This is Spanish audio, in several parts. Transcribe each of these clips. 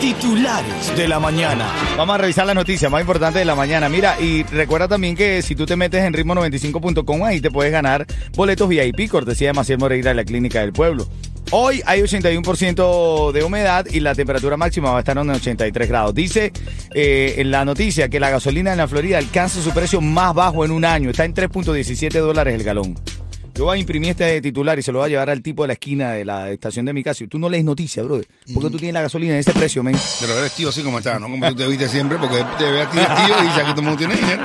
Titulares de la mañana. Vamos a revisar la noticia más importante de la mañana. Mira, y recuerda también que si tú te metes en ritmo95.com, ahí te puedes ganar boletos VIP, cortesía de Maciel Moreira de la Clínica del Pueblo. Hoy hay 81% de humedad y la temperatura máxima va a estar en 83 grados. Dice eh, en la noticia que la gasolina en la Florida alcanza su precio más bajo en un año. Está en 3.17 dólares el galón. Yo voy a imprimir este titular y se lo voy a llevar al tipo de la esquina de la estación de mi casa. Y tú no lees noticias, brother. Porque tú tienes la gasolina en ese precio, men. Pero eres tío así como está, ¿no? Como tú te viste siempre, porque te ve a ti de tío y dice aquí todo el mundo tiene dinero.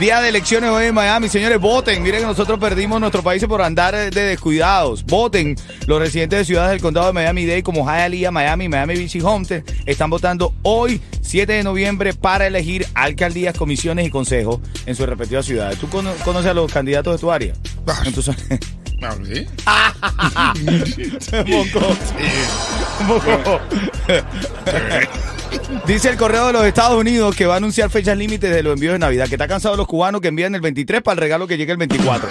Día de elecciones hoy en Miami. Señores, voten. Miren que nosotros perdimos nuestro país por andar de descuidados. Voten. Los residentes de ciudades del condado de Miami-Dade como Hialeah, Miami, Miami Beach y Homestead están votando hoy, 7 de noviembre, para elegir alcaldías, comisiones y consejos en sus respectivas ciudades. ¿Tú cono- conoces a los candidatos de tu área? En tu zona- Ah, ¿sí? Moco. Dice el correo de los Estados Unidos que va a anunciar fechas límites de los envíos de Navidad, que está cansado los cubanos que envían el 23 para el regalo que llegue el 24.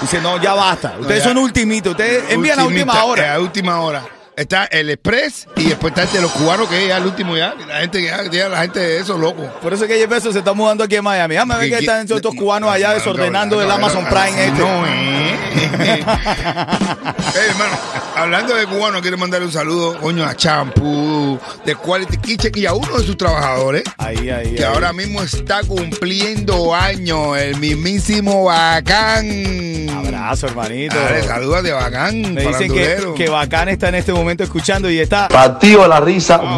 Dice, no, ya basta. Ustedes ya. son ultimitos, ustedes envían a última hora. eh, A última hora. Está el Express y después está el de los cubanos que es al último ya. La gente ya, ya la gente de esos locos. Por eso es que Jeff se está mudando aquí a Miami. Déjame ver que ¿Qué- están estos cubanos allá desordenando el Amazon Prime este. No, eh. Eh, hermano, hablando de cubanos, quiero mandarle un saludo, coño, a Champú, de Quality Kitchen y a uno de sus trabajadores. Ahí, ahí, que ahí. ahora mismo está cumpliendo años, el mismísimo Bacán. Abrazo, hermanito. Dale, saludos de Bacán, Me dicen que, que Bacán está en este momento escuchando y está Partido la risa.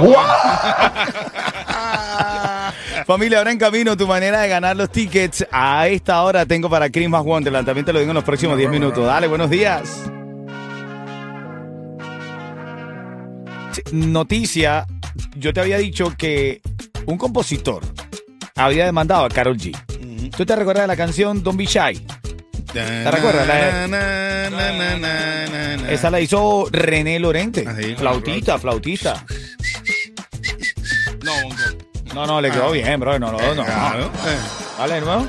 Familia, ahora en camino tu manera de ganar los tickets. A esta hora tengo para Christmas Wonderland. También te lo digo en los próximos 10 minutos. Dale, buenos días. Noticia, yo te había dicho que un compositor había demandado a Carol G. ¿Tú te recuerdas de la canción Don't Be Shy? ¿Te recuerdas? Esa la hizo René Lorente. Ah, sí, con flautista, la flautista. No, No, no, le quedó bien, bro. No, no, no. Claro. Dale, de nuevo.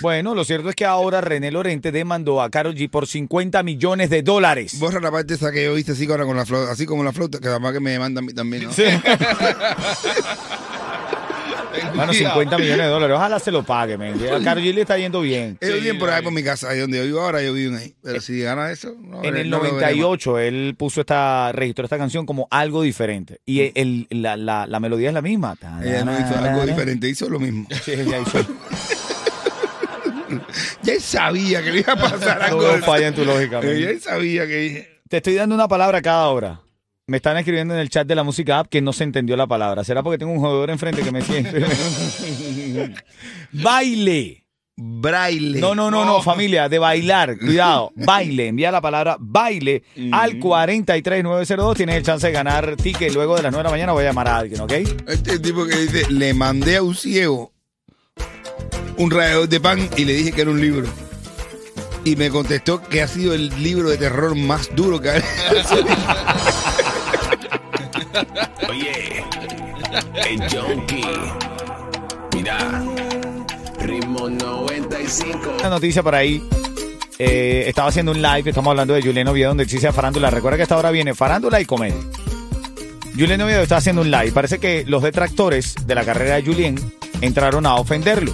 Bueno, lo cierto es que ahora René Lorente demandó a Karol G por 50 millones de dólares. Borra la parte esa que yo hice así ahora con la flauta, así como la flauta, que además que me demanda a mí también, ¿no? Sí. Bueno, 50 millones de dólares. Ojalá se lo pague, men. A Karol G le está yendo bien. Ellos viven por ahí por mi casa, ahí donde yo vivo ahora, ellos viven ahí. Pero si gana eso, no, En el no lo veremos. 98 él puso esta, registró esta canción como algo diferente. Y el- la, la- la melodía es la misma. Ella no hizo algo diferente, hizo lo mismo. Sí, ella hizo. Ya él sabía que le iba a pasar algo. Todo falla en tu lógica, men. Eh, Ya él sabía que. Te estoy dando una palabra cada hora. Me están escribiendo en el chat de la música app que no se entendió la palabra. ¿Será porque tengo un jodedor enfrente que me siente? Baile. Braille. No, no, no, no, familia, de bailar. Cuidado. Baile. Envía la palabra baile al 43902. Tienes el chance de ganar ticket. Luego de las 9 de la mañana voy a llamar a alguien, ¿ok? Este tipo que dice, le mandé a un ciego un rallador de pan y le dije que era un libro. Y me contestó que ha sido el libro de terror más duro que ha Oye, el Junkie. Mira, ritmo 95. Una noticia por ahí. Eh, estaba haciendo un live, estamos hablando de Julián Oviedo, donde existe farándula. Recuerda que esta hora viene farándula y comedia. Julián Oviedo está haciendo un live. Parece que los detractores de la carrera de Julián entraron a ofenderlo.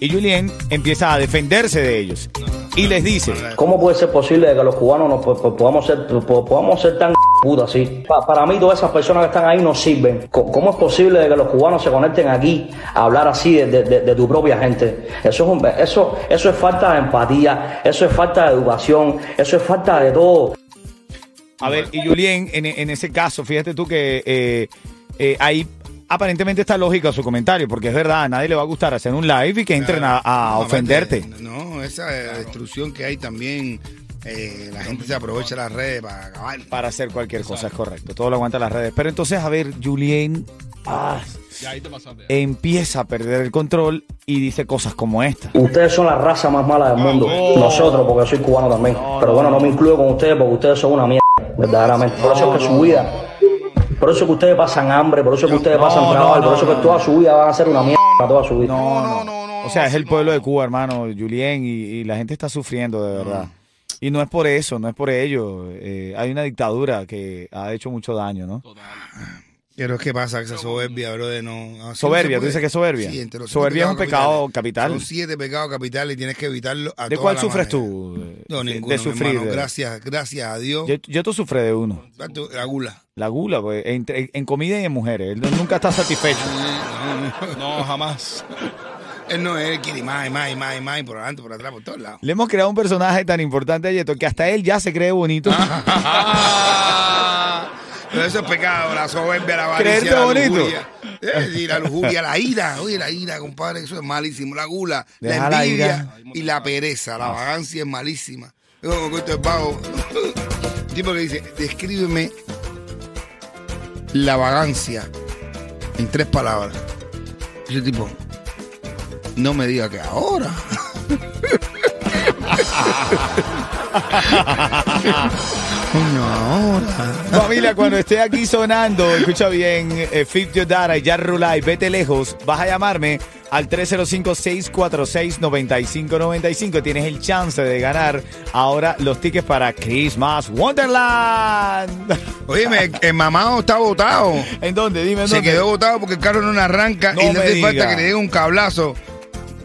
Y Julián empieza a defenderse de ellos. Y les dice, ¿Cómo puede ser posible que los cubanos nos po- po- podamos ser, po- podamos ser tan putas así? Pa- para mí todas esas personas que están ahí no sirven. ¿Cómo es posible de que los cubanos se conecten aquí a hablar así de, de- de- de tu propia gente? Eso es, un- eso, eso es falta de empatía, eso es falta de educación, eso es falta de todo. a ver, y Julián, en, en ese caso, fíjate tú que eh, eh, ahí aparentemente está lógica su comentario, porque es verdad, a nadie le va a gustar hacer un live y que entren a, a No, ofenderte. No, esa eh, destrucción que hay también, eh, la gente se aprovecha de las redes para acabar. para hacer cualquier cosa, es correcto. Todo lo aguanta las redes. Pero entonces, a ver, Julien. ah, Y ahí te pasaste. empieza a perder el control y dice cosas como esta. Ustedes son la raza más mala del mundo. Nosotros, porque soy cubano también. Pero bueno, no me incluyo con ustedes porque ustedes son una mierda, verdaderamente. Por eso es que su vida, por eso es que ustedes pasan hambre, por eso es que ustedes No, pasan no, trabajo, por eso es que toda su vida van a ser una mierda, toda su vida. No, no, no, no, no, O sea, es el pueblo de. Cuba, hermano, Julien, y, y la gente está sufriendo de verdad. Y no es por eso, no es por ello. Eh, hay una dictadura que ha hecho mucho daño, ¿no? Pero es que pasa esa soberbia, bro, de no... Soberbia, ¿tú dices que es soberbia? Sí, entre los Soberbia es un pecado capital. Son siete pecados capitales y tienes que evitarlo a ¿De toda cuál la sufres manera. tú? eh, No, de- ninguno, de sufrir. hermano. de- Gracias, gracias a Dios. Yo, yo tú sufres de uno. La gula. La gula, pues, entre- en comida y en mujeres. Él nunca está satisfecho. No, jamás. Él no, él quiere más y más y más y más y por adelante, por atrás, por todos lados. Le hemos creado un personaje tan importante a Yeto que hasta él ya se cree bonito. Pero eso es pecado, la soberbia, la Creerte avaricia, la bonito. lujuria. Eh, y la lujuria, la ira, oye, la ira, compadre, eso es malísimo. La gula, Deja la envidia y la pereza, la vagancia es malísima. Yo como cuento el vago, un tipo que dice, descríbeme la vagancia en tres palabras. Ese tipo, no me diga que ahora. Coño, ahora. Familia, cuando esté aquí sonando, escucha bien, eh, Fit Your Data y Ya Rulay, vete lejos, vas a llamarme al 305-646-9595. Tienes el chance de ganar ahora los tickets para Christmas Wonderland. Oye, el mamado está botado. ¿En dónde? Dime en Se dónde. quedó botado porque el carro no arranca No y me hace falta que le den un cablazo.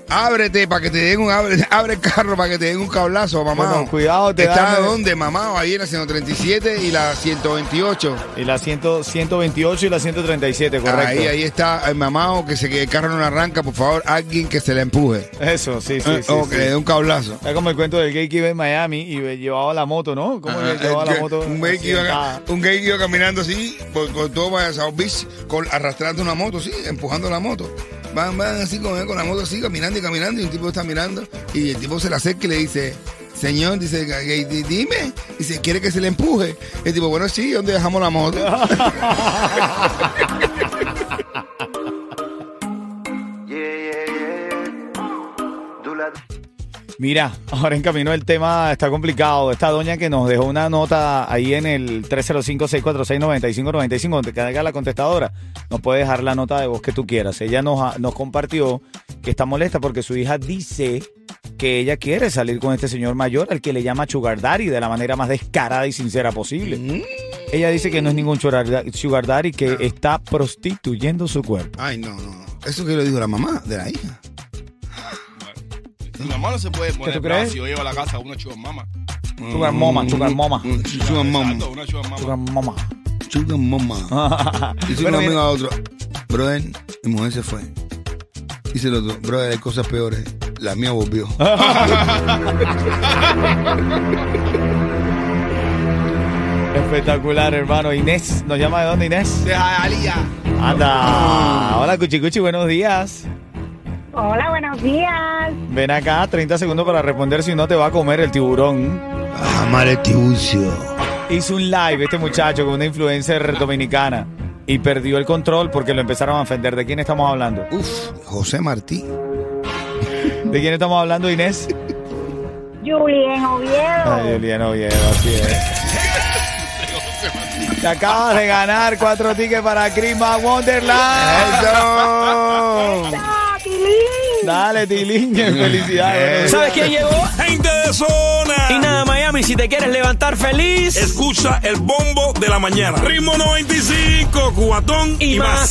Ábrete para que te den un abre, abre el carro para que te den un cablazo, mamá. Bueno, cuidado, te ¿Está dan- dónde, mamá? Ahí en la 137 y la 128. Y la 100 128 y la 137, correcto. Ahí, ahí está el mamado que se que el carro no arranca, por favor, alguien que se le empuje. Eso, sí, sí, Eh, sí. o sí. que le dé un cablazo. Está como el cuento del gay que iba en Miami y llevaba la moto, ¿no? ¿Cómo Ajá, que llevaba el la moto? un, gay que iba, accidentada? un gay que iba caminando así, por, por todo para South Beach, con, arrastrando una moto, sí, empujando la moto. Van, van así con, con la moto así, caminando y caminando, y un tipo está mirando, y el tipo se le acerca y le dice, señor, dice, dime, dice, ¿quiere que se le empuje? El tipo, bueno, sí, ¿dónde dejamos la moto? Mira, ahora en camino el tema está complicado. Esta doña que nos dejó una nota ahí en el 305-646-9595, donde caiga la contestadora, nos puede dejar la nota de voz que tú quieras. Ella nos, ha- nos compartió que está molesta porque su hija dice que ella quiere salir con este señor mayor, al que le llama Sugar Daddy, de la manera más descarada y sincera posible. Ella dice que no es ningún sugar da- Sugar Daddy, que está prostituyendo su cuerpo. Ay, no, no, no. Eso que lo dijo la mamá de la hija. Mi mamá no se puede poner tú crees? si yo llevo a la casa una sugar mama. Sugar mama, sugar mama. Sugar mama. Sugar mama. Sugar mama. Sugar mama. Dice Bueno, un amigo a otro, brother, mi mujer se fue. Dice el otro, brother, hay cosas peores. La mía volvió. Espectacular, hermano. Inés, ¿nos llama de dónde, Inés? De Alía. Anda. Hola, Cuchicuchi, buenos días. Hola, buenos días. Ven acá, 30 segundos para responder si no te va a comer el tiburón. Amar el tiburcio. Hizo un live este muchacho con una influencer dominicana y perdió el control porque lo empezaron a ofender. ¿De quién estamos hablando? Uf, José Martí. ¿De quién estamos hablando, Inés? Julien Oviedo. Ay, Julián Oviedo, así es. Te acabas de ganar cuatro tickets para Christmas Wonderland. ¡Eso! ¡Ah, Tilín! Dale, Tilín, felicidades. ¿Sabes quién llegó? Gente de zona. Y nada, Miami, si te quieres levantar feliz Escucha el bombo de la mañana. Ritmo 95, cuatón y, y, más.